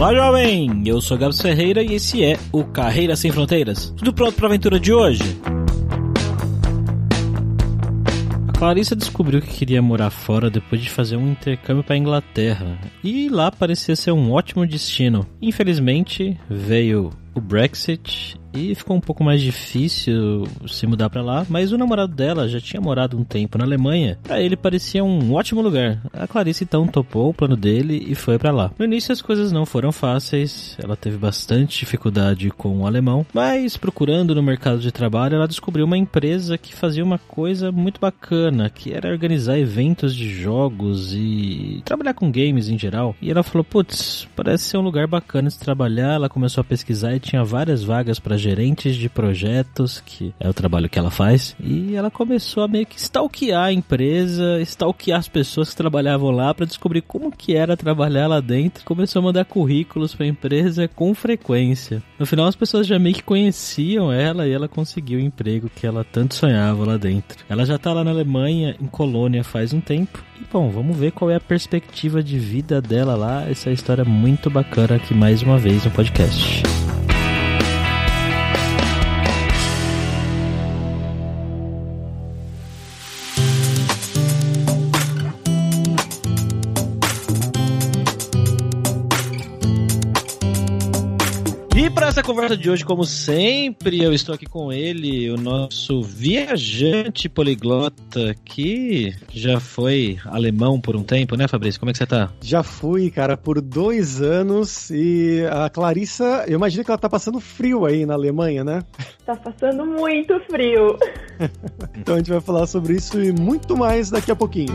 Olá, jovem! Eu sou Gabs Ferreira e esse é o Carreira Sem Fronteiras. Tudo pronto para a aventura de hoje? A Clarissa descobriu que queria morar fora depois de fazer um intercâmbio para Inglaterra e lá parecia ser um ótimo destino. Infelizmente, veio o Brexit e ficou um pouco mais difícil se mudar para lá, mas o namorado dela já tinha morado um tempo na Alemanha. Para ele parecia um ótimo lugar. A Clarice então topou o plano dele e foi para lá. No início as coisas não foram fáceis, ela teve bastante dificuldade com o alemão, mas procurando no mercado de trabalho, ela descobriu uma empresa que fazia uma coisa muito bacana, que era organizar eventos de jogos e trabalhar com games em geral. E ela falou: "Putz, parece ser um lugar bacana de trabalhar". Ela começou a pesquisar e tinha várias vagas para gerentes de projetos, que é o trabalho que ela faz. E ela começou a meio que stalkear a empresa, stalkear as pessoas que trabalhavam lá para descobrir como que era trabalhar lá dentro. Começou a mandar currículos para a empresa com frequência. No final as pessoas já meio que conheciam ela e ela conseguiu o emprego que ela tanto sonhava lá dentro. Ela já tá lá na Alemanha, em Colônia faz um tempo. E bom, vamos ver qual é a perspectiva de vida dela lá. Essa é história muito bacana aqui mais uma vez no podcast. Conversa de hoje, como sempre, eu estou aqui com ele, o nosso viajante poliglota que já foi alemão por um tempo, né, Fabrício? Como é que você tá? Já fui, cara, por dois anos e a Clarissa, eu imagino que ela tá passando frio aí na Alemanha, né? Tá passando muito frio. então a gente vai falar sobre isso e muito mais daqui a pouquinho.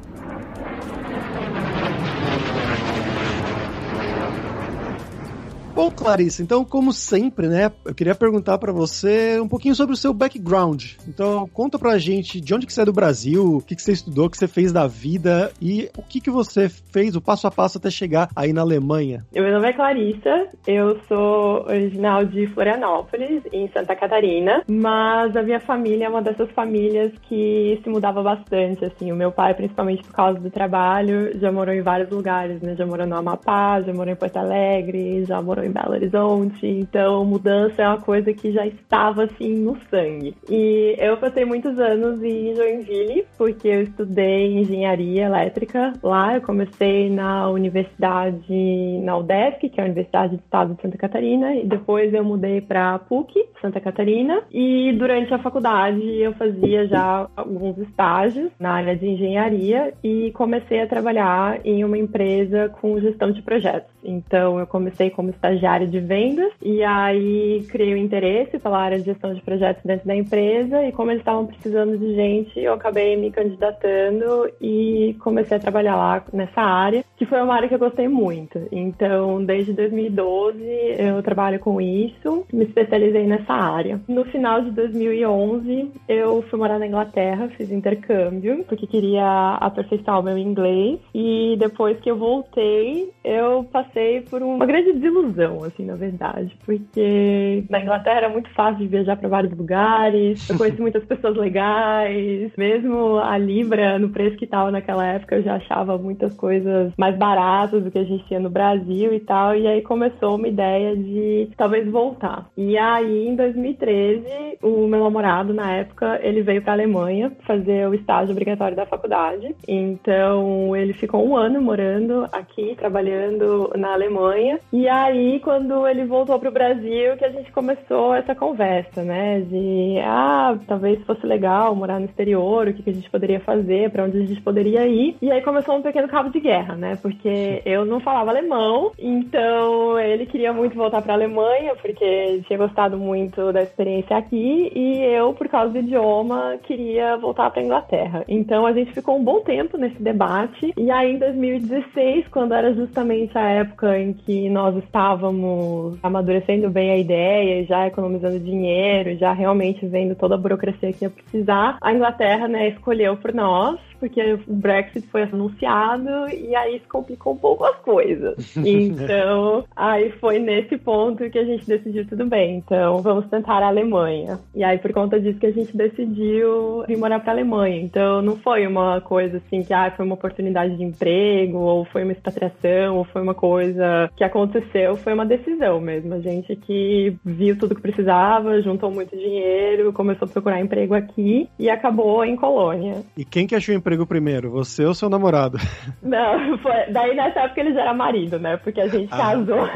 Bom, Clarice, então, como sempre, né, eu queria perguntar para você um pouquinho sobre o seu background. Então, conta pra gente de onde que você é do Brasil, o que, que você estudou, o que você fez da vida e o que, que você fez, o passo a passo até chegar aí na Alemanha. Meu nome é Clarissa, eu sou original de Florianópolis, em Santa Catarina, mas a minha família é uma dessas famílias que se mudava bastante, assim, o meu pai, principalmente por causa do trabalho, já morou em vários lugares, né, já morou no Amapá, já morou em Porto Alegre, já morou em Belo Horizonte, então mudança é uma coisa que já estava assim no sangue. E eu passei muitos anos em Joinville, porque eu estudei engenharia elétrica lá. Eu comecei na universidade, na UDESC, que é a Universidade do Estado de Santa Catarina, e depois eu mudei para PUC, Santa Catarina. E durante a faculdade eu fazia já alguns estágios na área de engenharia e comecei a trabalhar em uma empresa com gestão de projetos. Então eu comecei como estagiária de vendas e aí criei o um interesse pela área de gestão de projetos dentro da empresa e como eles estavam precisando de gente, eu acabei me candidatando e comecei a trabalhar lá nessa área, que foi uma área que eu gostei muito. Então, desde 2012 eu trabalho com isso, me especializei nessa área. No final de 2011, eu fui morar na Inglaterra, fiz intercâmbio, porque queria aperfeiçoar o meu inglês e depois que eu voltei, eu passei por uma grande desilusão assim, na verdade. Porque na Inglaterra era muito fácil de viajar para vários lugares, eu conheci muitas pessoas legais, mesmo a Libra, no preço que estava naquela época, eu já achava muitas coisas mais baratas do que a gente tinha no Brasil e tal. E aí começou uma ideia de talvez voltar. E aí, em 2013, o meu namorado, na época, ele veio para Alemanha fazer o estágio obrigatório da faculdade. Então, ele ficou um ano morando aqui, trabalhando na Alemanha. E aí, quando ele voltou pro Brasil, que a gente começou essa conversa, né? De, ah, talvez fosse legal morar no exterior, o que, que a gente poderia fazer, para onde a gente poderia ir. E aí começou um pequeno cabo de guerra, né? Porque eu não falava alemão, então ele queria muito voltar pra Alemanha, porque tinha gostado muito da experiência aqui, e eu, por causa do idioma, queria voltar pra Inglaterra. Então a gente ficou um bom tempo nesse debate, e aí em 2016, quando era justamente a época em que nós estávamos amadurecendo bem a ideia, já economizando dinheiro, já realmente vendo toda a burocracia que ia precisar, a Inglaterra, né, escolheu por nós porque o Brexit foi anunciado e aí isso complicou um pouco as coisas. Então, aí foi nesse ponto que a gente decidiu tudo bem. Então, vamos tentar a Alemanha. E aí, por conta disso que a gente decidiu vir morar para a Alemanha. Então, não foi uma coisa assim que ah, foi uma oportunidade de emprego, ou foi uma expatriação, ou foi uma coisa que aconteceu, foi uma decisão mesmo. A gente que viu tudo que precisava, juntou muito dinheiro, começou a procurar emprego aqui e acabou em Colônia. E quem que achou emprego emprego primeiro, você ou seu namorado? Não, foi. Daí nessa época ele já era marido, né? Porque a gente ah. casou.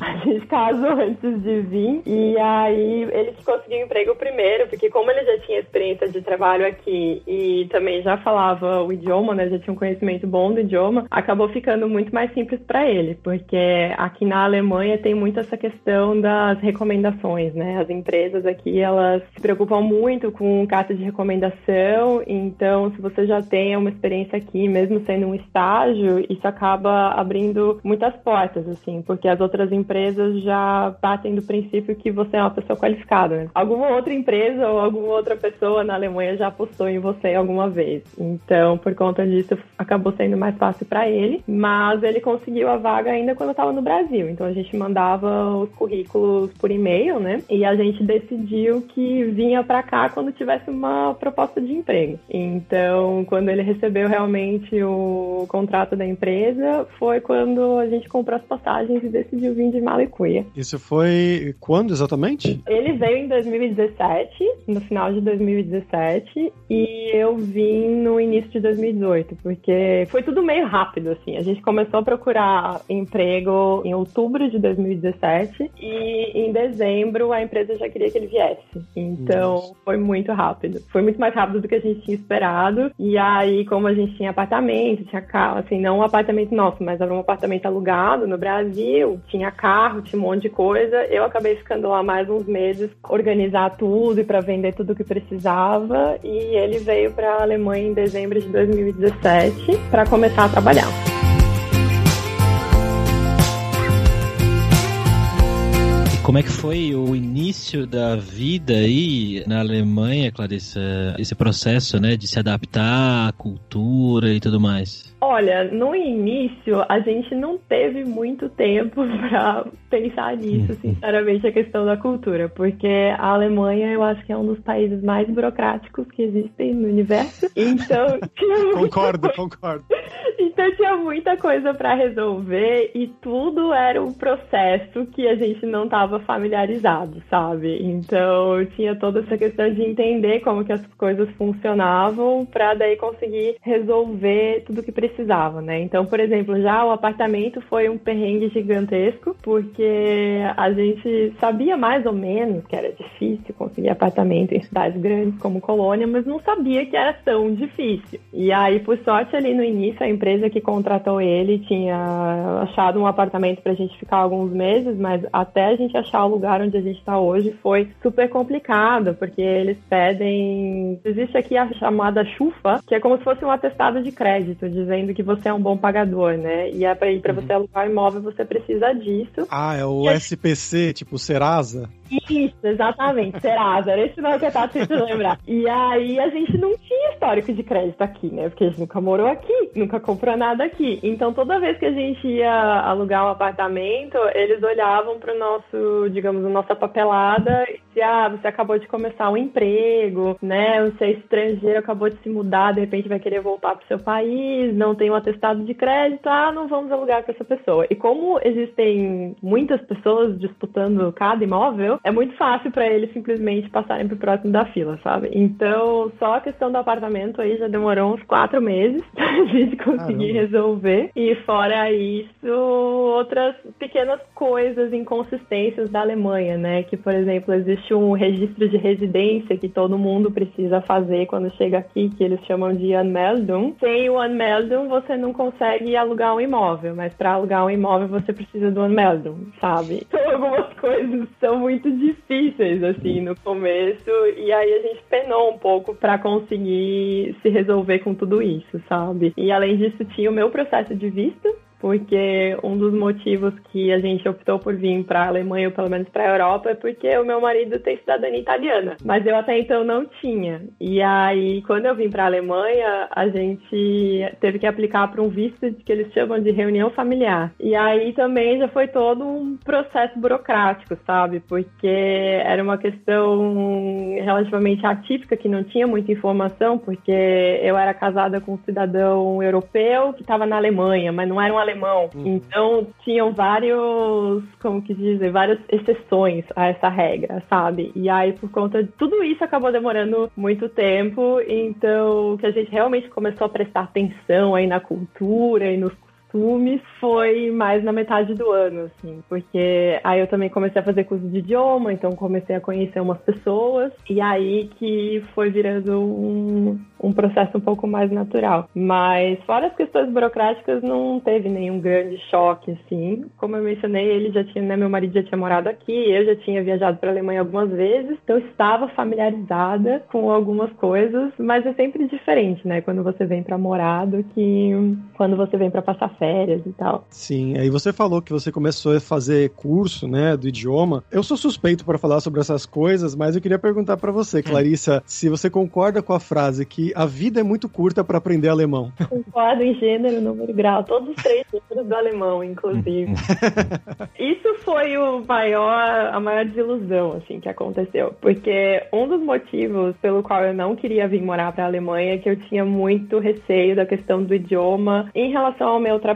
a gente casou antes de vir. E aí ele conseguiu emprego primeiro, porque como ele já tinha experiência de trabalho aqui e também já falava o idioma, né? Já tinha um conhecimento bom do idioma, acabou ficando muito mais simples para ele, porque aqui na Alemanha tem muito essa questão das recomendações, né? As empresas aqui, elas se preocupam muito com carta de recomendação, então se você já tem tenha uma experiência aqui, mesmo sendo um estágio, isso acaba abrindo muitas portas, assim, porque as outras empresas já batem do princípio que você é uma pessoa qualificada. Né? Alguma outra empresa ou alguma outra pessoa na Alemanha já apostou em você alguma vez. Então, por conta disso, acabou sendo mais fácil para ele, mas ele conseguiu a vaga ainda quando estava no Brasil. Então, a gente mandava os currículos por e-mail, né? E a gente decidiu que vinha para cá quando tivesse uma proposta de emprego. Então, quando ele recebeu realmente o contrato da empresa foi quando a gente comprou as passagens e decidiu vir de Malicuia. Isso foi quando exatamente? Ele veio em 2017, no final de 2017, e eu vim no início de 2018, porque foi tudo meio rápido, assim. A gente começou a procurar emprego em outubro de 2017 e em dezembro a empresa já queria que ele viesse. Então Nossa. foi muito rápido. Foi muito mais rápido do que a gente tinha esperado. E a aí, como a gente tinha apartamento, tinha carro, assim, não um apartamento nosso, mas era um apartamento alugado no Brasil, tinha carro, tinha um monte de coisa, eu acabei ficando lá mais uns meses organizar tudo e para vender tudo que precisava. E ele veio para a Alemanha em dezembro de 2017 para começar a trabalhar. Como é que foi o início da vida aí na Alemanha, Clarissa? Esse processo, né, de se adaptar à cultura e tudo mais? Olha, no início a gente não teve muito tempo para pensar nisso, uhum. sinceramente, a questão da cultura, porque a Alemanha eu acho que é um dos países mais burocráticos que existem no universo. Então, concordo, coisa... concordo. Então tinha muita coisa para resolver e tudo era um processo que a gente não estava familiarizado, sabe? Então tinha toda essa questão de entender como que as coisas funcionavam para daí conseguir resolver tudo que precisava, né? Então, por exemplo, já o apartamento foi um perrengue gigantesco, porque a gente sabia mais ou menos que era difícil conseguir apartamento em cidades grandes como Colônia, mas não sabia que era tão difícil. E aí, por sorte, ali no início, a empresa que contratou ele tinha achado um apartamento pra gente ficar alguns meses, mas até a gente achar o lugar onde a gente está hoje foi super complicado, porque eles pedem. Existe aqui a chamada chufa, que é como se fosse um atestado de crédito, dizendo que você é um bom pagador, né? E é para uhum. você alugar imóvel, você precisa disso. Ah, é o SPC, tipo Serasa? Isso, exatamente, Serasa, era esse nome que eu tava tentando lembrar. E aí a gente não tinha histórico de crédito aqui, né? Porque a gente nunca morou aqui, nunca comprou nada aqui. Então toda vez que a gente ia alugar um apartamento, eles olhavam pro nosso, digamos, a nossa papelada se ah, você acabou de começar um emprego, né? Você é estrangeiro, acabou de se mudar, de repente vai querer voltar para o seu país, não tem um atestado de crédito, ah, não vamos alugar com essa pessoa. E como existem muitas pessoas disputando cada imóvel, é muito fácil para eles simplesmente passarem para o próximo da fila, sabe? Então, só a questão do apartamento aí já demorou uns quatro meses pra gente conseguir Caramba. resolver. E fora isso, outras pequenas coisas, inconsistências da Alemanha, né? Que, por exemplo, existe um registro de residência que todo mundo precisa fazer quando chega aqui, que eles chamam de Anmeldung. Sem o Anmeldung, você não consegue alugar um imóvel, mas para alugar um imóvel você precisa do Anmeldung, sabe? Então, algumas coisas são muito difíceis, assim, no começo, e aí a gente penou um pouco para conseguir se resolver com tudo isso, sabe? E além disso, tinha o meu processo de visto, porque um dos motivos que a gente optou por vir para a Alemanha, ou pelo menos para a Europa, é porque o meu marido tem cidadania italiana, mas eu até então não tinha. E aí, quando eu vim para a Alemanha, a gente teve que aplicar para um visto que eles chamam de reunião familiar. E aí também já foi todo um processo burocrático, sabe? Porque era uma questão relativamente atípica, que não tinha muita informação, porque eu era casada com um cidadão europeu que estava na Alemanha, mas não era um alemão alemão. Uhum. Então, tinham vários, como que dizer, várias exceções a essa regra, sabe? E aí, por conta de tudo isso, acabou demorando muito tempo. Então, que a gente realmente começou a prestar atenção aí na cultura e nos costumes foi mais na metade do ano, assim, porque aí eu também comecei a fazer curso de idioma, então comecei a conhecer umas pessoas, e aí que foi virando um, um processo um pouco mais natural. Mas fora as questões burocráticas, não teve nenhum grande choque, assim. Como eu mencionei, ele já tinha, né, meu marido já tinha morado aqui, eu já tinha viajado para a Alemanha algumas vezes, então estava familiarizada com algumas coisas, mas é sempre diferente, né, quando você vem para morar do que quando você vem para passar férias e tal. Sim, aí você falou que você começou a fazer curso, né, do idioma. Eu sou suspeito para falar sobre essas coisas, mas eu queria perguntar para você, Clarissa, se você concorda com a frase que a vida é muito curta para aprender alemão. Concordo em gênero, número e grau, todos os três gêneros do alemão, inclusive. Isso foi o maior, a maior desilusão, assim, que aconteceu, porque um dos motivos pelo qual eu não queria vir morar para a Alemanha é que eu tinha muito receio da questão do idioma em relação ao meu trabalho,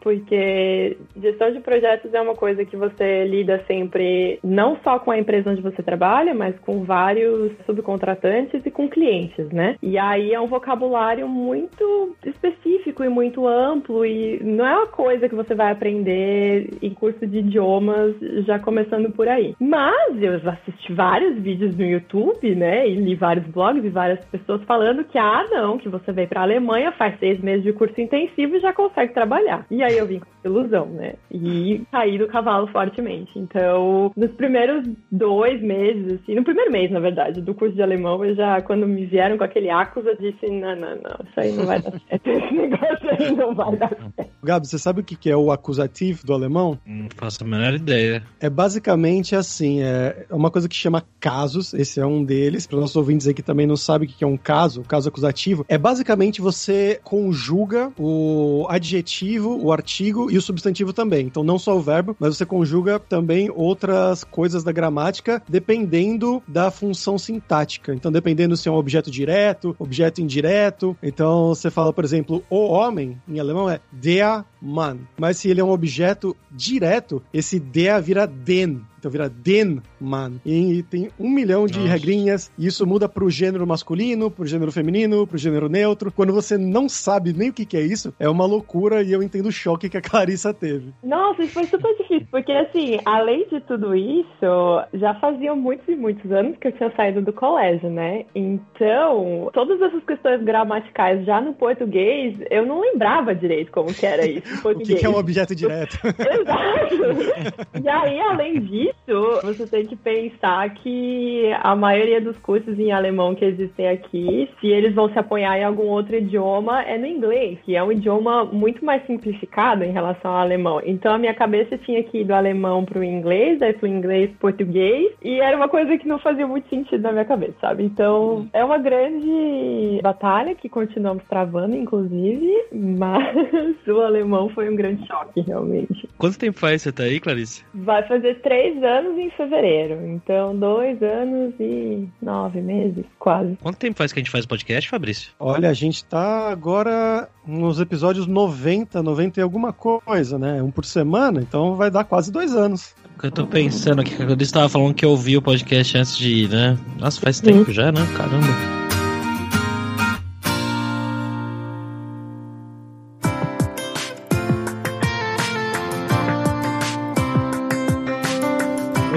porque gestão de projetos é uma coisa que você lida sempre não só com a empresa onde você trabalha, mas com vários subcontratantes e com clientes, né? E aí é um vocabulário muito específico e muito amplo e não é uma coisa que você vai aprender em curso de idiomas já começando por aí. Mas eu assisti vários vídeos no YouTube, né? E li vários blogs e várias pessoas falando que, ah, não, que você veio pra Alemanha, faz seis meses de curso intensivo e já consegue trabalhar. E aí eu vim com ilusão, né? E caí do cavalo fortemente. Então, nos primeiros dois meses, assim, no primeiro mês, na verdade, do curso de alemão, eu já, quando me vieram com aquele acusa, disse: não, não, não, isso aí não vai dar certo. Esse negócio aí não vai dar certo. Gabi, você sabe o que é o acusativo do alemão? Não faço a menor ideia. É basicamente assim: é uma coisa que chama casos, esse é um deles. Para os nossos ouvintes aí que também não sabem o que é um caso, o caso acusativo, é basicamente você conjuga o adjetivo, o artigo e o substantivo também. Então, não só o verbo, mas você conjuga também outras coisas da gramática, dependendo da função sintática. Então, dependendo se é um objeto direto, objeto indireto. Então, você fala, por exemplo, o homem, em alemão é der Mann. Mas se ele é um objeto direto, esse der vira den. Então vira den man. E tem um milhão de Nossa. regrinhas. E isso muda pro gênero masculino, pro gênero feminino, pro gênero neutro. Quando você não sabe nem o que, que é isso, é uma loucura e eu entendo o choque que a Clarissa teve. Nossa, isso foi super difícil. Porque assim, além de tudo isso, já faziam muitos e muitos anos que eu tinha saído do colégio, né? Então, todas essas questões gramaticais já no português, eu não lembrava direito como que era isso o que, que, é um objeto direto? Exato. E aí, além disso, você tem que pensar que a maioria dos cursos em alemão que existem aqui, se eles vão se apoiar em algum outro idioma, é no inglês, que é um idioma muito mais simplificado em relação ao alemão. Então, a minha cabeça tinha que ir do alemão para o inglês, daí pro inglês português, e era uma coisa que não fazia muito sentido na minha cabeça, sabe? Então, é uma grande batalha que continuamos travando, inclusive, mas o alemão foi um grande choque, realmente. Quanto tempo faz você tá aí, Clarice? Vai fazer três anos em fevereiro. Então, dois anos e nove meses, quase. Quanto tempo faz que a gente faz podcast, Fabrício? Olha, a gente tá agora nos episódios 90, 90 e alguma coisa, né? Um por semana, então vai dar quase dois anos. Eu tô pensando aqui, eu estava falando que eu ouvi o podcast antes de ir, né? Nossa, faz tempo já, né? Caramba.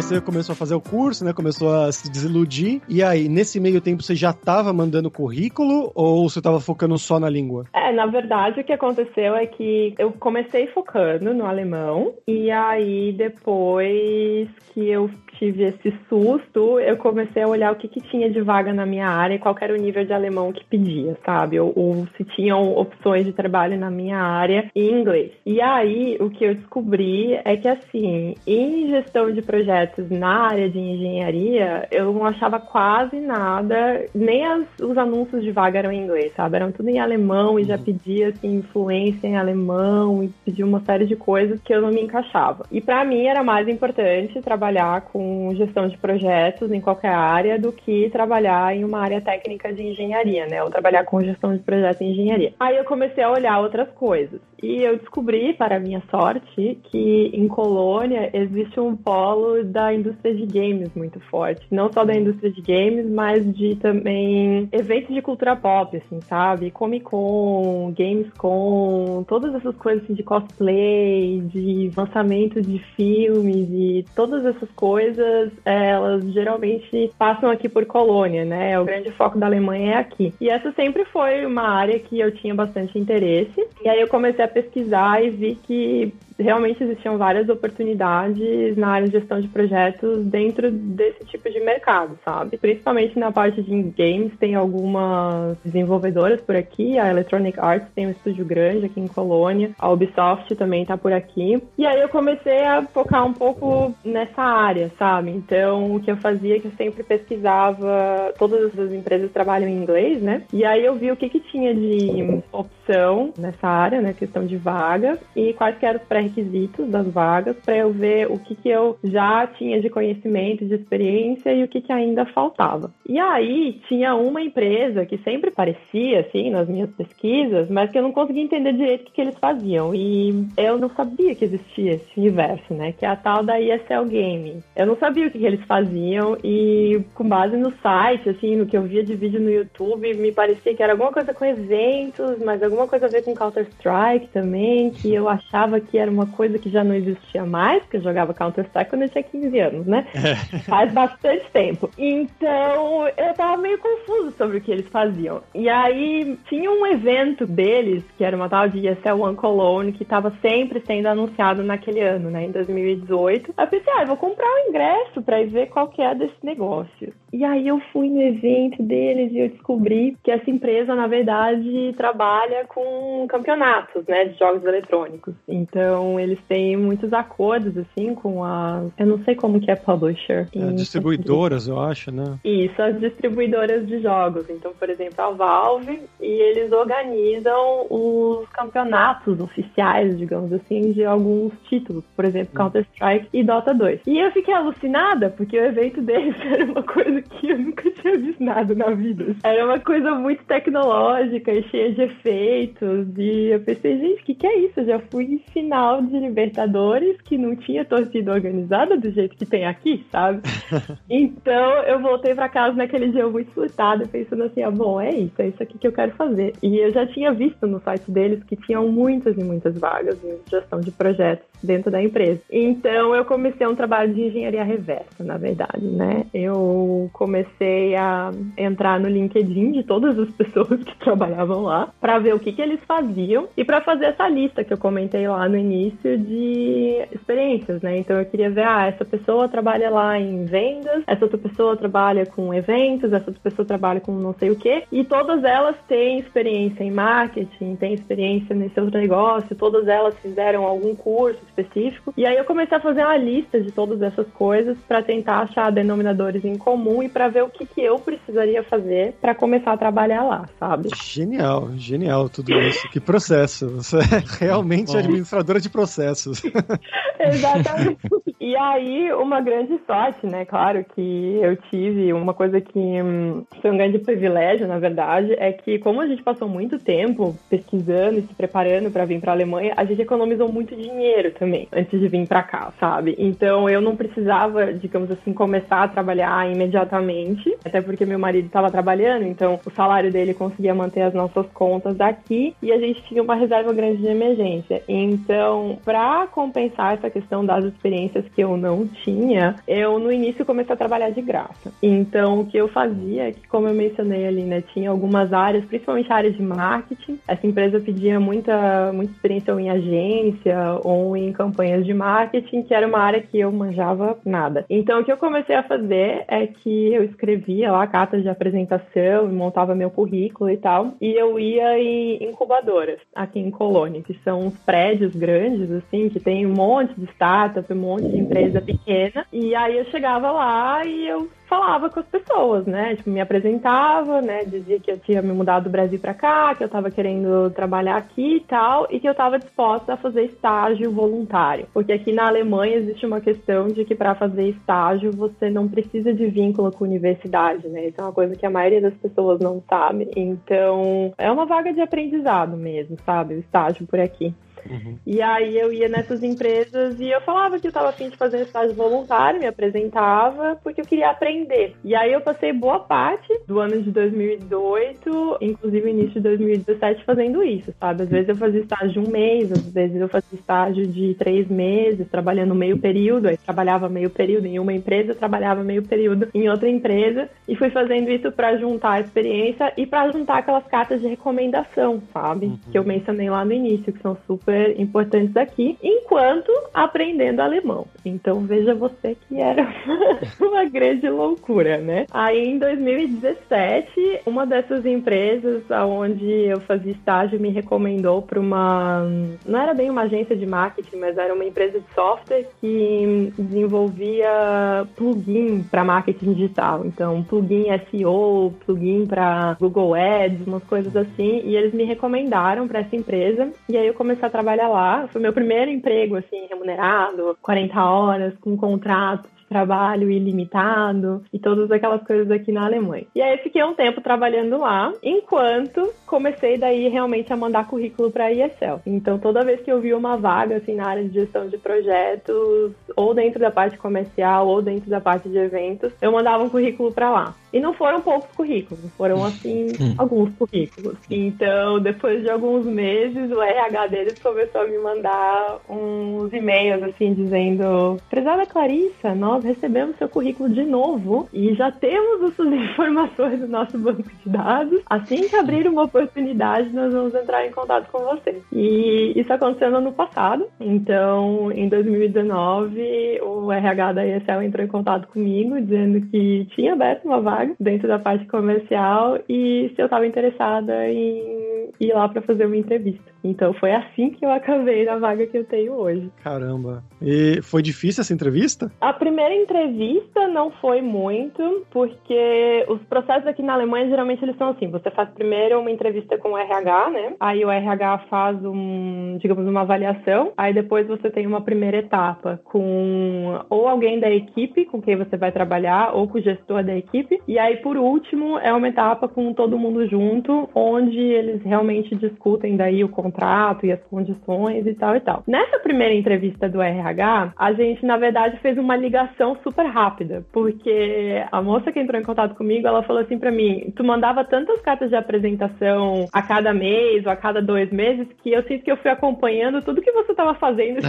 Você começou a fazer o curso, né? Começou a se desiludir. E aí, nesse meio tempo, você já estava mandando currículo ou você estava focando só na língua? É, na verdade, o que aconteceu é que eu comecei focando no alemão e aí depois que eu tive esse susto, eu comecei a olhar o que, que tinha de vaga na minha área e qual era o nível de alemão que pedia, sabe? Ou, ou, se tinham opções de trabalho na minha área em inglês. E aí, o que eu descobri é que, assim, em gestão de projetos na área de engenharia, eu não achava quase nada, nem as, os anúncios de vaga eram em inglês, sabe? Eram tudo em alemão e já uhum. pedia, assim, influência em alemão e pedia uma série de coisas que eu não me encaixava. E para mim era mais importante trabalhar com gestão de projetos em qualquer área do que trabalhar em uma área técnica de engenharia, né? Ou trabalhar com gestão de projetos em engenharia. Aí eu comecei a olhar outras coisas. E eu descobri, para minha sorte, que em Colônia existe um polo da indústria de games muito forte. Não só da indústria de games, mas de também eventos de cultura pop, assim, sabe? Comic Con, Gamescom, todas essas coisas assim, de cosplay, de lançamento de filmes e todas essas coisas, elas geralmente passam aqui por Colônia, né? O grande foco da Alemanha é aqui. E essa sempre foi uma área que eu tinha bastante interesse. E aí eu comecei a pesquisar e vi que realmente existiam várias oportunidades na área de gestão de projetos dentro desse tipo de mercado, sabe? Principalmente na parte de games, tem algumas desenvolvedoras por aqui, a Electronic Arts tem um estúdio grande aqui em Colônia, a Ubisoft também tá por aqui. E aí eu comecei a focar um pouco nessa área, sabe? Então, o que eu fazia é que eu sempre pesquisava, todas as empresas trabalham em inglês, né? E aí eu vi o que que tinha de opção nessa área, né, questão de vaga, e quais que eram os pré requisitos das vagas para eu ver o que, que eu já tinha de conhecimento, de experiência e o que, que ainda faltava. E aí tinha uma empresa que sempre parecia assim nas minhas pesquisas, mas que eu não conseguia entender direito o que, que eles faziam. E eu não sabia que existia esse universo, né? Que é a tal da ESL Gaming. Eu não sabia o que, que eles faziam e com base no site, assim, no que eu via de vídeo no YouTube, me parecia que era alguma coisa com eventos, mas alguma coisa a ver com Counter-Strike também, que eu achava que era uma uma coisa que já não existia mais, porque eu jogava Counter-Strike quando eu tinha 15 anos, né? É. Faz bastante tempo. Então, eu tava meio confuso sobre o que eles faziam. E aí, tinha um evento deles, que era uma tal de ESL One Cologne, que tava sempre sendo anunciado naquele ano, né? Em 2018. Aí eu pensei, ah, eu vou comprar o um ingresso pra ir ver qual que é desse negócio. E aí eu fui no evento deles e eu descobri que essa empresa, na verdade, trabalha com campeonatos, né, de jogos eletrônicos. Então, eles têm muitos acordos, assim, com a... Eu não sei como que é publisher. É, distribuidoras, eu acho, né? Isso, as distribuidoras de jogos. Então, por exemplo, a Valve, e eles organizam os campeonatos oficiais, digamos assim, de alguns títulos. Por exemplo, hum. Counter-Strike e Dota 2. E eu fiquei alucinada, porque o evento deles era uma coisa que eu nunca tinha visto nada na vida. Era uma coisa muito tecnológica e cheia de efeitos. E eu pensei, gente, o que, que é isso? Eu já fui em final de Libertadores que não tinha torcida organizada do jeito que tem aqui, sabe? então eu voltei para casa naquele dia muito surtada, pensando assim: ah, bom, é isso, é isso aqui que eu quero fazer. E eu já tinha visto no site deles que tinham muitas e muitas vagas em gestão de projetos dentro da empresa. Então eu comecei um trabalho de engenharia reversa, na verdade, né? Eu comecei a entrar no LinkedIn de todas as pessoas que trabalhavam lá para ver o que, que eles faziam e para fazer essa lista que eu comentei lá no início de experiências, né? Então eu queria ver, ah, essa pessoa trabalha lá em vendas, essa outra pessoa trabalha com eventos, essa outra pessoa trabalha com não sei o que, e todas elas têm experiência em marketing, têm experiência nesse outro negócio, todas elas fizeram algum curso específico. E aí eu comecei a fazer uma lista de todas essas coisas para tentar achar denominadores em comum e para ver o que, que eu precisaria fazer para começar a trabalhar lá, sabe? Genial, genial tudo isso. Que processo. Você é realmente administradora de processos. Exatamente. E aí, uma grande sorte, né? Claro que eu tive uma coisa que hum, foi um grande privilégio, na verdade, é que como a gente passou muito tempo pesquisando e se preparando para vir para a Alemanha, a gente economizou muito dinheiro também antes de vir para cá, sabe? Então eu não precisava, digamos assim, começar a trabalhar imediatamente, até porque meu marido estava trabalhando, então o salário dele conseguia manter as nossas contas daqui e a gente tinha uma reserva grande de emergência. Então, para compensar essa questão das experiências que eu não tinha, eu no início comecei a trabalhar de graça. Então, o que eu fazia é que, como eu mencionei ali, né, tinha algumas áreas, principalmente a área de marketing. Essa empresa pedia muita, muita experiência ou em agência ou em campanhas de marketing, que era uma área que eu manjava nada. Então, o que eu comecei a fazer é que eu escrevia lá cartas de apresentação, montava meu currículo e tal, e eu ia em incubadoras aqui em Colônia, que são uns prédios grandes, assim, que tem um monte de startup, um monte de empresa pequena. E aí eu chegava lá e eu falava com as pessoas, né? Tipo, me apresentava, né? Dizia que eu tinha me mudado do Brasil para cá, que eu tava querendo trabalhar aqui e tal, e que eu tava disposta a fazer estágio voluntário. Porque aqui na Alemanha existe uma questão de que para fazer estágio você não precisa de vínculo com universidade, né? Isso é uma coisa que a maioria das pessoas não sabe. Então, é uma vaga de aprendizado mesmo, sabe? O estágio por aqui. Uhum. E aí eu ia nessas empresas e eu falava que eu estava afim de fazer estágio voluntário, me apresentava, porque eu queria aprender. E aí eu passei boa parte do ano de 2018, inclusive início de 2017, fazendo isso, sabe? Às vezes eu fazia estágio de um mês, às vezes eu fazia estágio de três meses, trabalhando meio período, aí trabalhava meio período em uma empresa, trabalhava meio período em outra empresa, e fui fazendo isso para juntar a experiência e para juntar aquelas cartas de recomendação, sabe? Uhum. Que eu mencionei lá no início, que são super super importantes aqui, enquanto aprendendo alemão. Então veja você que era uma grande loucura, né? Aí em 2017, uma dessas empresas onde eu fazia estágio me recomendou para uma. Não era bem uma agência de marketing, mas era uma empresa de software que desenvolvia plugin para marketing digital. Então, plugin SEO, plugin para Google Ads, umas coisas assim. E eles me recomendaram para essa empresa. E aí eu comecei a trabalhar lá. Foi meu primeiro emprego, assim, remunerado, 40 horas, com contrato trabalho ilimitado e todas aquelas coisas aqui na Alemanha. E aí fiquei um tempo trabalhando lá, enquanto comecei daí realmente a mandar currículo para a ESL. Então toda vez que eu via uma vaga assim na área de gestão de projetos, ou dentro da parte comercial ou dentro da parte de eventos, eu mandava um currículo para lá. E não foram poucos currículos, foram assim hum. alguns currículos. Então, depois de alguns meses, o RH deles começou a me mandar uns e-mails assim dizendo: "Prezada Clarissa, nós nós recebemos seu currículo de novo e já temos as suas informações do nosso banco de dados. Assim que abrir uma oportunidade, nós vamos entrar em contato com você. E isso aconteceu no ano passado. Então, em 2019, o RH da ESL entrou em contato comigo, dizendo que tinha aberto uma vaga dentro da parte comercial e se eu estava interessada em ir lá para fazer uma entrevista. Então, foi assim que eu acabei na vaga que eu tenho hoje. Caramba. E foi difícil essa entrevista? A primeira primeira entrevista não foi muito, porque os processos aqui na Alemanha geralmente eles são assim: você faz primeiro uma entrevista com o RH, né? Aí o RH faz um, digamos, uma avaliação. Aí depois você tem uma primeira etapa com ou alguém da equipe com quem você vai trabalhar, ou com o gestor da equipe. E aí, por último, é uma etapa com todo mundo junto, onde eles realmente discutem daí o contrato e as condições e tal e tal. Nessa primeira entrevista do RH, a gente, na verdade, fez uma ligação super rápida, porque a moça que entrou em contato comigo, ela falou assim para mim: tu mandava tantas cartas de apresentação a cada mês ou a cada dois meses que eu sinto que eu fui acompanhando tudo que você estava fazendo.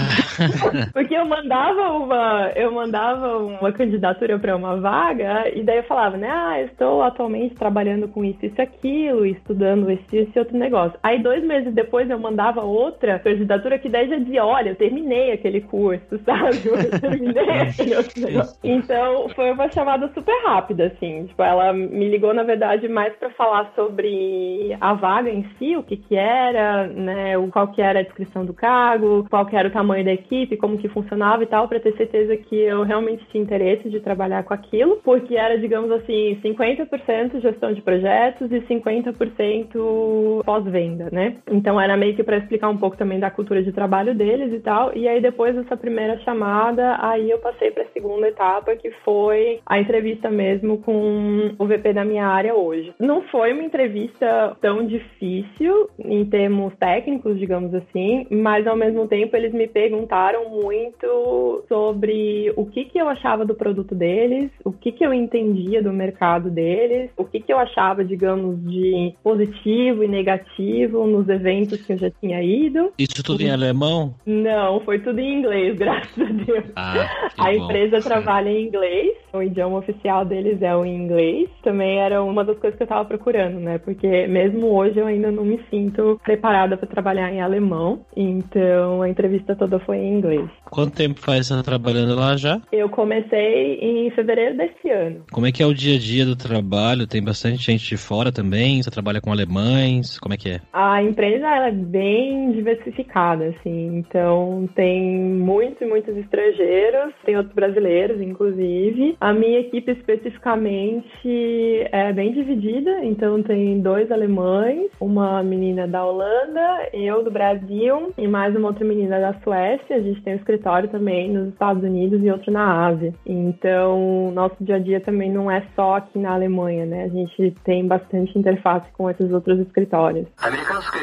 porque eu mandava uma, eu mandava uma candidatura para uma vaga e daí eu falava, né? Ah, estou atualmente trabalhando com isso, isso, aquilo, estudando esse, esse outro outro negócio. Aí dois meses depois eu mandava outra candidatura que daí já dizia, olha, eu terminei aquele curso, sabe? Eu terminei aquele outro negócio. Então foi uma chamada super rápida, assim. Tipo, ela me ligou, na verdade, mais para falar sobre a vaga em si, o que que era, né? Qual que era a descrição do cargo, qual que era o tamanho da equipe, como que funcionava e tal, para ter certeza que eu realmente tinha interesse de trabalhar com aquilo, porque era, digamos assim, 50% gestão de projetos e 50% pós-venda, né? Então era meio que para explicar um pouco também da cultura de trabalho deles e tal. E aí depois dessa primeira chamada, aí eu passei para a segunda etapa, que foi a entrevista mesmo com o VP da minha área hoje. Não foi uma entrevista tão difícil em termos técnicos, digamos assim, mas ao mesmo tempo eles me perguntaram muito sobre o que que eu achava do produto deles, o que que eu entendia do mercado deles, o que que eu achava, digamos, de positivo e negativo nos eventos que eu já tinha ido. Isso tudo em alemão? Não, foi tudo em inglês, graças a Deus. Ah, a empresa trabalha em inglês, o idioma oficial deles é o inglês. Também era uma das coisas que eu tava procurando, né? Porque mesmo hoje eu ainda não me sinto preparada para trabalhar em alemão. Então a entrevista toda foi em inglês. Quanto tempo faz você tá trabalhando lá já? Eu comecei em fevereiro desse ano. Como é que é o dia dia do trabalho? Tem bastante gente de fora também? Você trabalha com alemães? Como é que é? A empresa ela é bem diversificada, assim. Então tem muitos e muitos estrangeiros, tem outros brasileiros, inclusive. A minha equipe especificamente é bem dividida, então tem dois alemães, uma menina da Holanda, eu do Brasil e mais uma outra menina da Suécia. A gente tem um escritório também nos Estados Unidos e outro na Ásia. Então, nosso dia a dia também não é só só aqui na Alemanha, né? A gente tem bastante interface com esses outros escritórios.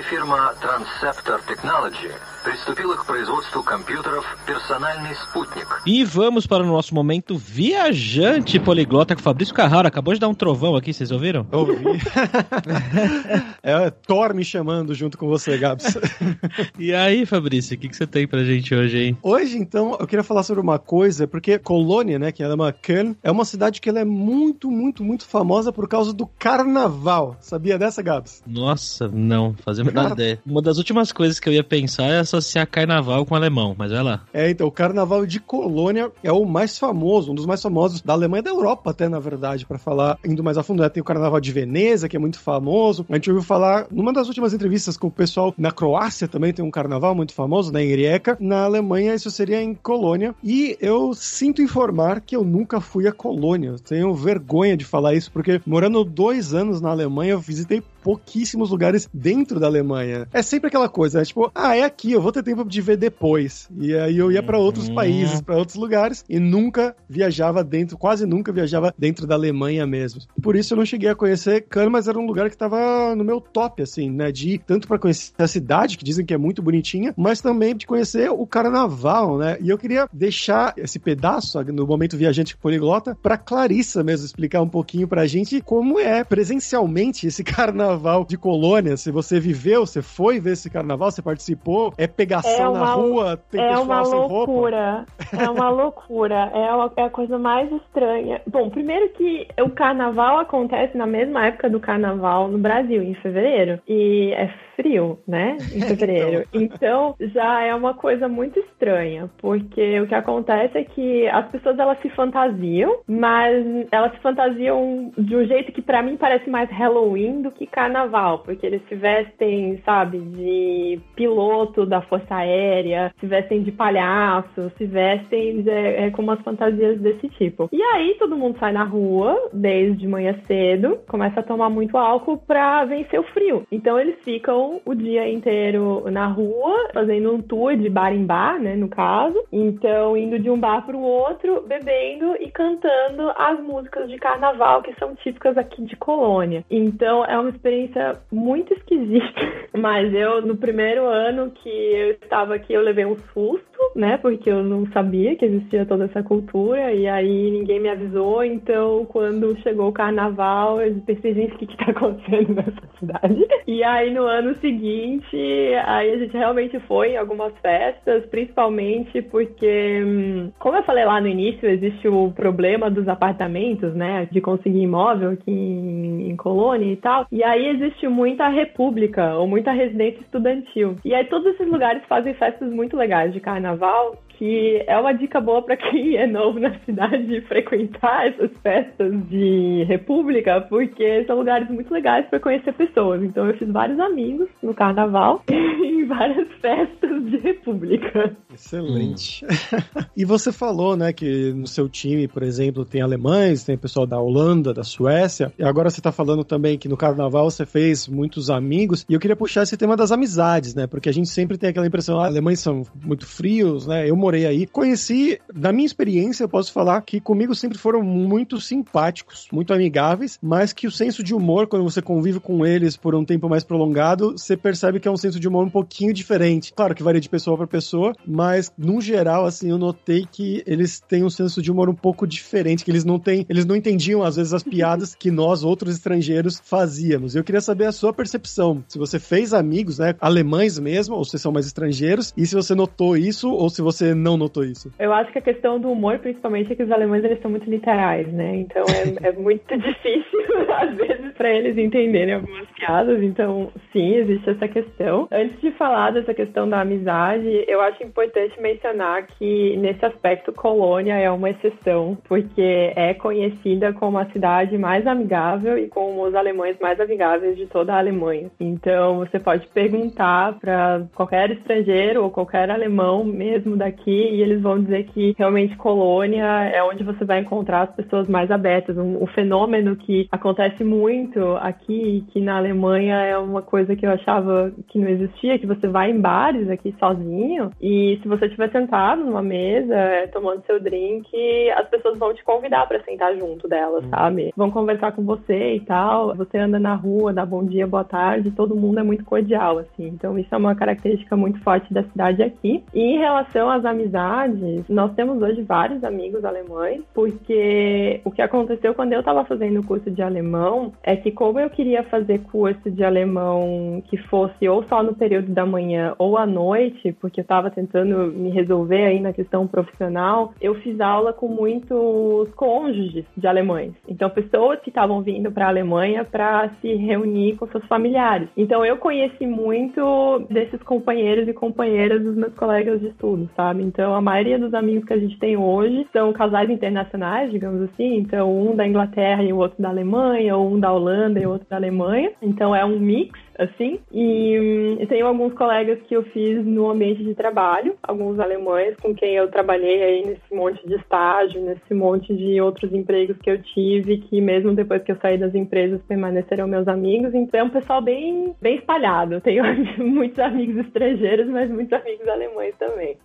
Firma Transceptor Technology приступила к производству компьютеров «Персональный спутник». E vamos para o nosso momento viajante poliglota com o Fabrício Carrara. Acabou de dar um trovão aqui, vocês ouviram? Ouvi. é Thor me chamando junto com você, Gabs. E aí, Fabrício, o que, que você tem pra gente hoje aí? Hoje, então, eu queria falar sobre uma coisa, porque Colônia, né, que ela é uma Köln, é uma cidade que ela é muito, muito, muito famosa por causa do carnaval. Sabia dessa, Gabs? Nossa, não, fazer a menor Cara- ideia. Uma das últimas coisas que eu ia pensar é associar carnaval com alemão, mas vai lá. É, então, o carnaval de Colônia é o mais famoso, um dos mais famosos da Alemanha da Europa, até, na verdade, pra falar, indo mais a fundo, né? Tem o carnaval de Veneza, que é muito famoso. A gente ouviu falar, numa das últimas entrevistas com o pessoal na Croácia também tem um carnaval muito famoso, na Rijeka. Na Alemanha, isso seria em Colônia. E eu sinto informar que eu nunca fui a Colônia. Eu tenho vergonha de falar isso, porque morando dois anos na Alemanha, eu visitei pouquíssimos lugares dentro da Alemanha. É sempre aquela coisa, é tipo, ah, é aqui, eu vou ter tempo de ver depois. E aí eu ia pra outros Uhum. países, pra outros lugares e nunca viajava dentro, quase nunca viajava dentro da Alemanha mesmo. Por isso eu não cheguei a conhecer Cannes, mas era um lugar que tava no meu top assim, né, de ir tanto pra conhecer a cidade, que dizem que é muito bonitinha, mas também de conhecer o carnaval, né? E eu queria deixar esse pedaço no momento viajante poliglota pra Clarissa mesmo explicar um pouquinho pra gente como é presencialmente esse carnaval de Colônia, se você viveu, você foi ver esse carnaval, você participou, é pegação É na uma- rua, tem é pessoal uma sem roupa. loucura. É uma loucura. É, uma- é a coisa mais estranha. Bom, primeiro que o carnaval acontece na mesma época do carnaval no Brasil, em fevereiro. E é frio, né? Em fevereiro. Então já é uma coisa muito estranha. Porque o que acontece é que as pessoas elas se fantasiam, mas elas se fantasiam de um jeito que pra mim parece mais Halloween do que carnaval. Porque eles se vestem, sabe, de piloto da Força Aérea, se vestem de palhaço, se vestem é, é, com umas fantasias desse tipo. E aí todo mundo sai na rua, desde manhã cedo, começa a tomar muito álcool pra vencer o frio. Então eles ficam o dia inteiro na rua, fazendo um tour de bar em bar, né, no caso. Então indo de um bar pro outro, bebendo e cantando as músicas de carnaval que são típicas aqui de Colônia. Então é uma experiência muito esquisita. Mas eu, no primeiro ano que eu estava aqui, eu levei um susto, né? Porque eu não sabia que existia toda essa cultura e aí ninguém me avisou. Então, quando chegou o carnaval, eu pensei, gente, o que, que tá acontecendo nessa cidade? E aí, no ano seguinte, aí a gente realmente foi em algumas festas, principalmente porque, hum, como eu falei lá no início, existe o problema dos apartamentos, né? De conseguir imóvel aqui em, em Colônia e tal. E aí aí existe muita república ou muita residência estudantil. E aí todos esses lugares fazem festas muito legais de carnaval que é uma dica boa para quem é novo na cidade frequentar essas festas de república, porque são lugares muito legais para conhecer pessoas. Então eu fiz vários amigos no carnaval em várias festas de república. Excelente. Hum. e você falou, né, que no seu time, por exemplo, tem alemães, tem pessoal da Holanda, da Suécia, e agora você está falando também que no carnaval você fez muitos amigos, e eu queria puxar esse tema das amizades, né, porque a gente sempre tem aquela impressão, ah, alemães são muito frios, né, eu morei aí. Conheci, da minha experiência, eu posso falar que comigo sempre foram muito simpáticos, muito amigáveis, mas que o senso de humor, quando você convive com eles por um tempo mais prolongado, você percebe que é um senso de humor um pouquinho diferente. Claro que varia de pessoa para pessoa, mas no geral, assim, eu notei que eles têm um senso de humor um pouco diferente, que eles não têm, eles não entendiam às vezes as piadas que nós, outros estrangeiros, fazíamos. Eu queria saber a sua percepção. Se você fez amigos, né, alemães mesmo, ou se são mais estrangeiros, e se você notou isso, ou se você não notou isso? Eu acho que a questão do humor, principalmente, é que os alemães eles são muito literais, né? Então é, é muito difícil, às vezes, para eles entenderem algumas piadas. Então, sim, existe essa questão. Antes de falar dessa questão da amizade, eu acho importante mencionar que, nesse aspecto, Colônia é uma exceção, porque é conhecida como a cidade mais amigável e como os alemães mais amigáveis de toda a Alemanha. Então, você pode perguntar para qualquer estrangeiro ou qualquer alemão mesmo daqui e eles vão dizer que realmente Colônia é onde você vai encontrar as pessoas mais abertas. Um, um fenômeno que acontece muito aqui, que na Alemanha é uma coisa que eu achava que não existia, que você vai em bares aqui sozinho e se você estiver sentado numa mesa, é, tomando seu drink, as pessoas vão te convidar para sentar junto delas, uhum. sabe? Vão conversar com você e tal. Você anda na rua, dá bom dia, boa tarde, todo mundo é muito cordial, assim. Então isso é uma característica muito forte da cidade aqui. E em relação às amizades amizades, nós temos hoje vários amigos alemães, porque o que aconteceu quando eu estava fazendo o curso de alemão é que, como eu queria fazer curso de alemão que fosse ou só no período da manhã ou à noite, porque eu estava tentando me resolver aí na questão profissional, eu fiz aula com muitos cônjuges de alemães. Então, pessoas que estavam vindo para a Alemanha para se reunir com seus familiares. Então, eu conheci muito desses companheiros e companheiras dos meus colegas de estudo, sabe? Então, então, a maioria dos amigos que a gente tem hoje são casais internacionais, digamos assim. Então, um da Inglaterra e o outro da Alemanha, ou um da Holanda e o outro da Alemanha. Então, é um mix assim. E hum, eu tenho alguns colegas que eu fiz no ambiente de trabalho, alguns alemães com quem eu trabalhei aí nesse monte de estágio, nesse monte de outros empregos que eu tive, que mesmo depois que eu saí das empresas permaneceram meus amigos. Então é um pessoal bem, bem espalhado. Tenho muitos amigos estrangeiros, mas muitos amigos alemães também.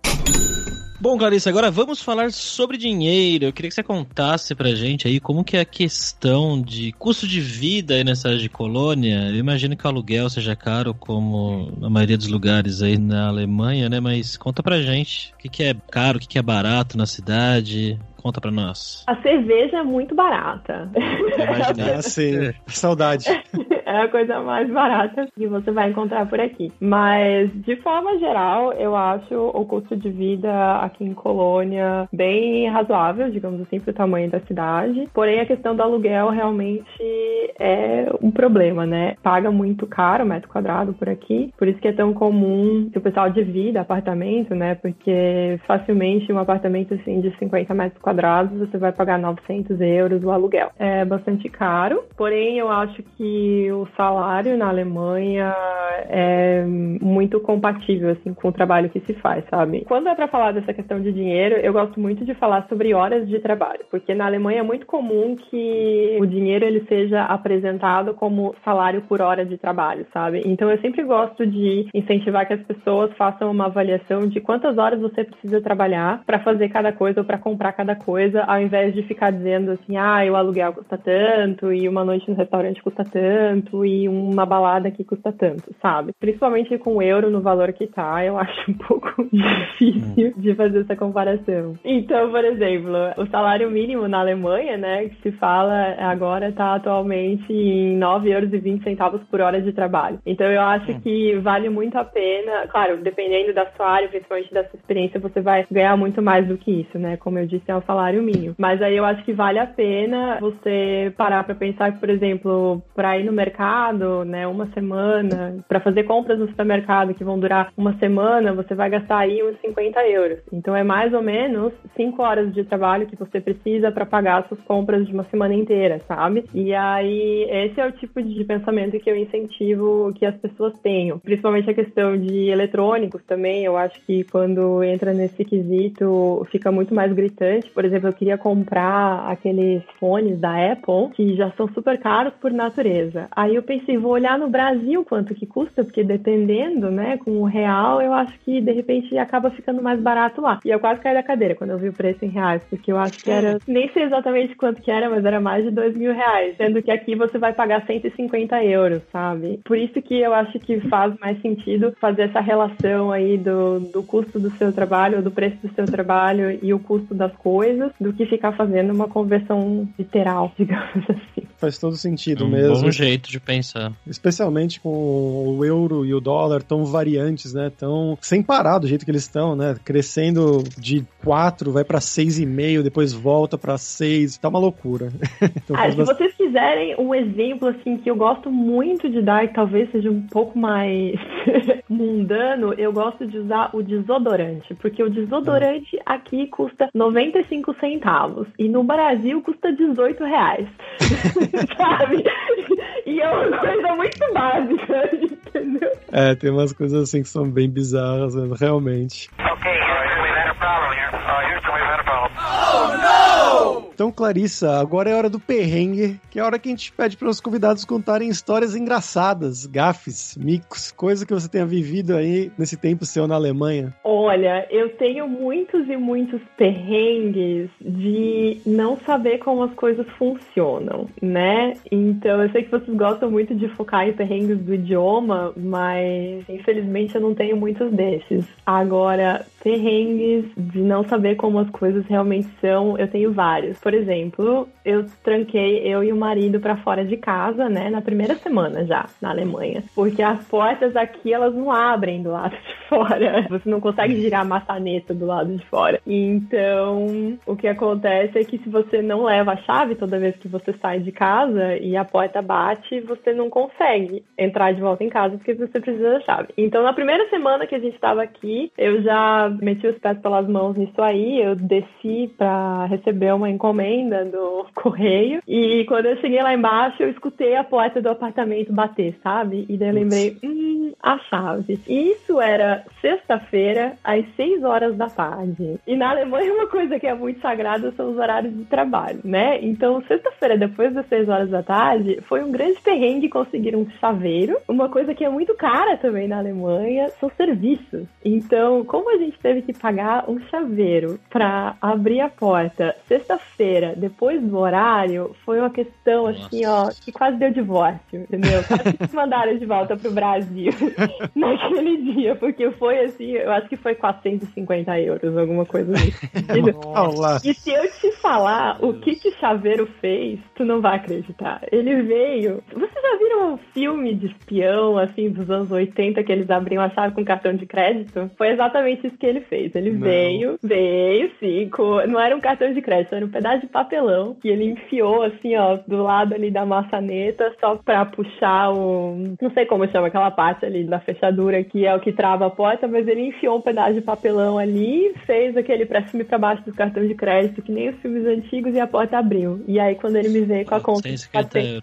Bom, Clarice, agora vamos falar sobre dinheiro. Eu queria que você contasse pra gente aí como que é a questão de custo de vida aí nessa de colônia. Eu imagino que o aluguel seja caro, como na maioria dos lugares aí na Alemanha, né? Mas conta pra gente o que, que é caro, o que, que é barato na cidade. Conta pra nós. A cerveja é muito barata. Imaginei. ah, sim. Saudade. é a coisa mais barata que você vai encontrar por aqui. Mas, de forma geral, eu acho o custo de vida aqui em Colônia bem razoável, digamos assim, pro tamanho da cidade. Porém, a questão do aluguel realmente é um problema, né? Paga muito caro o metro quadrado por aqui. Por isso que é tão comum que o pessoal divida apartamento, né? Porque facilmente um apartamento assim de 50 metros quadrados quadrados, você vai pagar 900 euros o aluguel. É bastante caro, porém eu acho que o salário na Alemanha é muito compatível assim com o trabalho que se faz, sabe? Quando é para falar dessa questão de dinheiro, eu gosto muito de falar sobre horas de trabalho, porque na Alemanha é muito comum que o dinheiro ele seja apresentado como salário por hora de trabalho, sabe? Então eu sempre gosto de incentivar que as pessoas façam uma avaliação de quantas horas você precisa trabalhar para fazer cada coisa ou para comprar cada coisa, ao invés de ficar dizendo assim, ah, o aluguel custa tanto, e uma noite no restaurante custa tanto, e uma balada aqui custa tanto, sabe? Principalmente com o euro no valor que tá, eu acho um pouco difícil de fazer essa comparação. Então, por exemplo, o salário mínimo na Alemanha, né, que se fala agora, tá atualmente em 9,20 euros por hora de trabalho. Então, eu acho hum. que vale muito a pena, claro, dependendo da sua área, principalmente da sua experiência, você vai ganhar muito mais do que isso, né? Como eu disse, é um salário mínimo. Mas aí eu acho que vale a pena você parar para pensar que, por exemplo, para ir no mercado né, uma semana, para fazer compras no supermercado que vão durar uma semana, você vai gastar aí uns 50 euros. Então é mais ou menos 5 horas de trabalho que você precisa para pagar suas compras de uma semana inteira, sabe? E aí esse é o tipo de pensamento que eu incentivo que as pessoas tenham, principalmente a questão de eletrônicos também. Eu acho que quando entra nesse quesito fica muito mais gritante. Por exemplo, eu queria comprar aqueles fones da Apple que já são super caros por natureza. Aí eu pensei, vou olhar no Brasil quanto que custa, porque dependendo, né, com o real, eu acho que de repente acaba ficando mais barato lá. E eu quase caí da cadeira quando eu vi o preço em reais, porque eu acho que era, nem sei exatamente quanto que era, mas era mais de dois mil reais. Sendo que aqui você vai pagar 150 euros, sabe? Por isso que eu acho que faz mais sentido fazer essa relação aí do, do custo do seu trabalho, do preço do seu trabalho e o custo das coisas, do que ficar fazendo uma conversão literal, digamos assim. Faz todo sentido um mesmo. bom jeito de pensar. Especialmente com o euro e o dólar tão variantes, né? Tão sem parar do jeito que eles estão, né? Crescendo de 4, vai para 6,5, depois volta para 6. Tá uma loucura. então, ah, se bastante... vocês quiserem um exemplo assim que eu gosto muito de dar, e talvez seja um pouco mais mundano, eu gosto de usar o desodorante, porque o desodorante ah. aqui custa 95 centavos e no Brasil custa 18 reais. sabe? E é uma coisa muito básica, entendeu? É, tem umas coisas assim que são bem bizarras, realmente. Ok, we had a problem here. Uh, Houston, we've had a problem. Oh, no! Então, Clarissa, agora é hora do perrengue, que é a hora que a gente pede para os convidados contarem histórias engraçadas, gafes, micos, coisa que você tenha vivido aí nesse tempo seu na Alemanha. Olha, eu tenho muitos e muitos perrengues de não saber como as coisas funcionam, né? Então, eu sei que vocês gostam muito de focar em perrengues do idioma, mas infelizmente eu não tenho muitos desses. Agora, perrengues de não saber como as coisas realmente são, eu tenho vários. Por exemplo, eu tranquei eu e o marido para fora de casa, né, na primeira semana já, na Alemanha. Porque as portas aqui, elas não abrem do lado de fora. Você não consegue girar a maçaneta do lado de fora. Então, o que acontece é que se você não leva a chave toda vez que você sai de casa e a porta bate, você não consegue entrar de volta em casa porque você precisa da chave. Então, na primeira semana que a gente estava aqui, eu já meti os pés pelas mãos nisso aí, eu desci para receber uma encomenda do correio e quando eu cheguei lá embaixo, eu escutei a porta do apartamento bater, sabe? E daí eu lembrei, hum, a chave. E isso era sexta-feira, às 6 horas da tarde. E na Alemanha, uma coisa que é muito sagrada são os horários de trabalho, né? Então, sexta-feira, depois das 6 horas da tarde, foi um grande perrengue conseguir um chaveiro. Uma coisa que é muito cara também na Alemanha são serviços. Então, como a gente teve que pagar um chaveiro para abrir a porta sexta-feira, depois do horário, foi uma questão Nossa. assim, ó, que quase deu divórcio, entendeu? Quase que mandaram de volta pro Brasil naquele dia, porque foi assim, eu acho que foi 450 euros, alguma coisa assim. e se eu te falar o que que chaveiro fez, tu não vai acreditar. Ele veio. Vocês já viram um filme de espião, assim, dos anos 80, que eles abriam a chave com cartão de crédito? Foi exatamente isso que ele fez. Ele não. veio, veio, sim, com... não era um cartão de crédito, era um pedaço de papelão que ele enfiou, assim, ó, do lado ali da maçaneta, só pra puxar o. Não sei como chama aquela parte ali da fechadura, que é o que trava a porta, mas ele enfiou um pedaço de papelão ali, fez aquele pra cima e pra baixo do cartão de crédito, que nem os filmes antigos, e a porta abriu. E aí, quando ele me veio com a conta.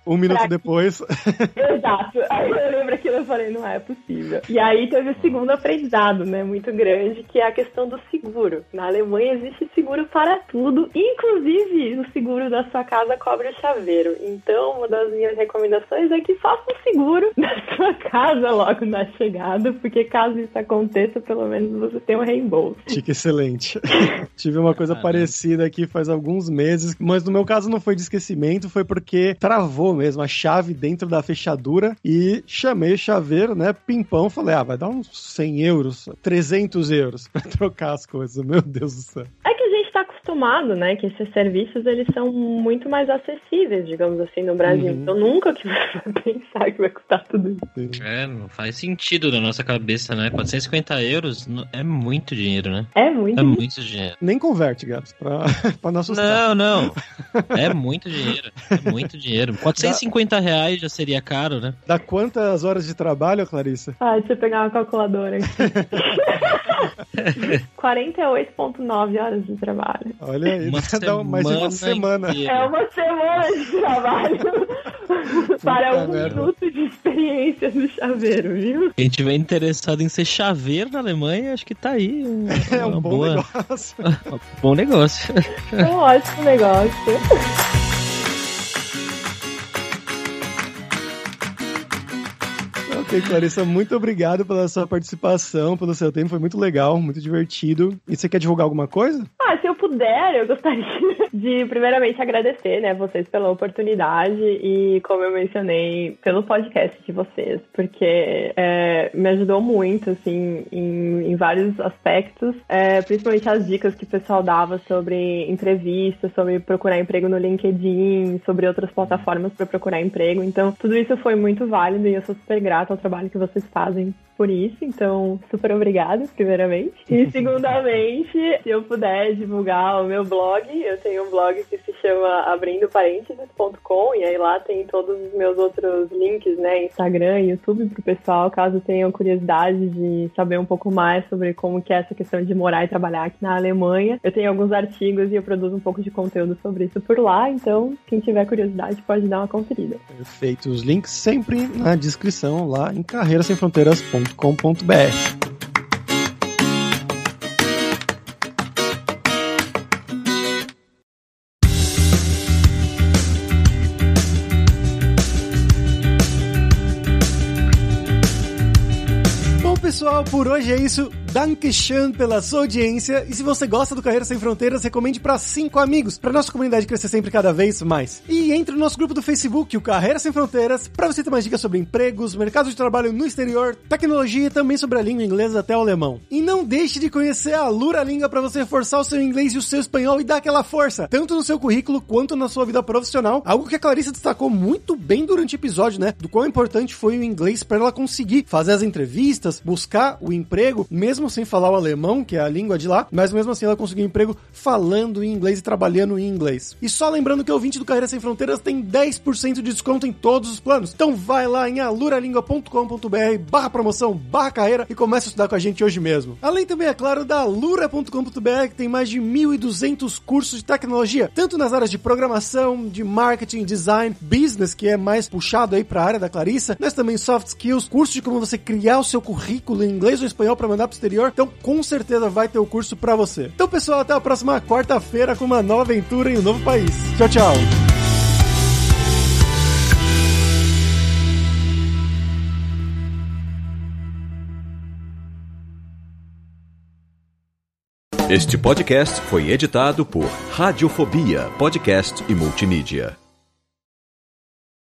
Um minuto depois. Exato. Aí eu lembro aquilo e falei, não é possível. E aí teve o segundo aprendizado, né? Muito grande, que é a questão do seguro. Na Alemanha existe seguro para tudo, inclusive o seguro da sua casa cobre o chaveiro. Então, uma das minhas recomendações é que faça um seguro da sua casa logo na chegada, porque caso isso aconteça, pelo menos você tem um reembolso. Fica excelente. Tive uma coisa Caramba. parecida aqui faz alguns meses, mas no meu caso não foi de esquecimento, foi porque travou mesmo a chave dentro da fechadura e chamei o chaveiro, né, pimpão, falei, ah, vai dar uns 100 euros, 300 euros pra trocar as coisas, meu Deus do céu. É que a gente tá acostumado, né, que esses serviços eles são muito mais acessíveis, digamos assim, no Brasil. Uhum. Então nunca que você vai pensar que vai custar tudo isso. É, não faz sentido na nossa cabeça, né? 450 euros é muito dinheiro, né? É muito. É muito dinheiro. Nem converte, Gabs, pra, pra não assustar. Não, não. É muito dinheiro. É muito dinheiro. 450 Dá... reais já seria caro, né? Dá quantas horas de trabalho, Clarissa? Ah, deixa eu pegar uma calculadora aqui. 48,9 horas de trabalho. Olha aí, uma dá mais de uma semana. Inteira. É uma semana de trabalho para um minuto de experiência no chaveiro, viu? Quem tiver interessado em ser chaveiro na Alemanha, acho que tá aí. Uma, é um bom boa... negócio. bom negócio. É um ótimo negócio. Ok, Clarissa, muito obrigado pela sua participação, pelo seu tempo, foi muito legal, muito divertido. E você quer divulgar alguma coisa? Ah, se eu puder, eu gostaria de primeiramente agradecer, né, vocês pela oportunidade e, como eu mencionei, pelo podcast de vocês, porque é, me ajudou muito, assim, em, em vários aspectos, é, principalmente as dicas que o pessoal dava sobre entrevistas, sobre procurar emprego no LinkedIn, sobre outras plataformas para procurar emprego. Então, tudo isso foi muito válido e eu sou super grata ao trabalho que vocês fazem por isso, então super obrigada, primeiramente. E segundamente, se eu puder divulgar o meu blog, eu tenho um blog que se chama abrindoparênteses.com e aí lá tem todos os meus outros links, né, Instagram YouTube pro pessoal, caso tenham curiosidade de saber um pouco mais sobre como que é essa questão de morar e trabalhar aqui na Alemanha. Eu tenho alguns artigos e eu produzo um pouco de conteúdo sobre isso por lá, então quem tiver curiosidade pode dar uma conferida. Perfeito, os links sempre na descrição lá em carreirasemfronteiras.com pessoal, por hoje é isso. Dankeschön pela sua audiência. E se você gosta do Carreira Sem Fronteiras, recomende para cinco amigos, para nossa comunidade crescer sempre cada vez mais. E entre no nosso grupo do Facebook, o Carreira Sem Fronteiras, para você ter mais dicas sobre empregos, mercado de trabalho no exterior, tecnologia e também sobre a língua inglesa até o alemão. E não deixe de conhecer a Lura Língua para você forçar o seu inglês e o seu espanhol e dar aquela força, tanto no seu currículo quanto na sua vida profissional. Algo que a Clarissa destacou muito bem durante o episódio, né? Do quão importante foi o inglês para ela conseguir fazer as entrevistas, buscar o emprego, mesmo sem falar o alemão, que é a língua de lá, mas mesmo assim ela conseguiu emprego falando em inglês e trabalhando em inglês. E só lembrando que o ouvinte do Carreira Sem Fronteiras tem 10% de desconto em todos os planos. Então vai lá em aluralingua.com.br barra promoção, barra carreira e comece a estudar com a gente hoje mesmo. Além também, é claro, da alura.com.br que tem mais de 1.200 cursos de tecnologia, tanto nas áreas de programação, de marketing, design, business, que é mais puxado aí para a área da Clarissa, mas também soft skills, curso de como você criar o seu currículo em inglês ou espanhol para mandar pro exterior então com certeza vai ter o curso para você. Então, pessoal, até a próxima quarta-feira com uma nova aventura em um novo país. Tchau, tchau. Este podcast foi editado por Radiofobia, podcast e multimídia.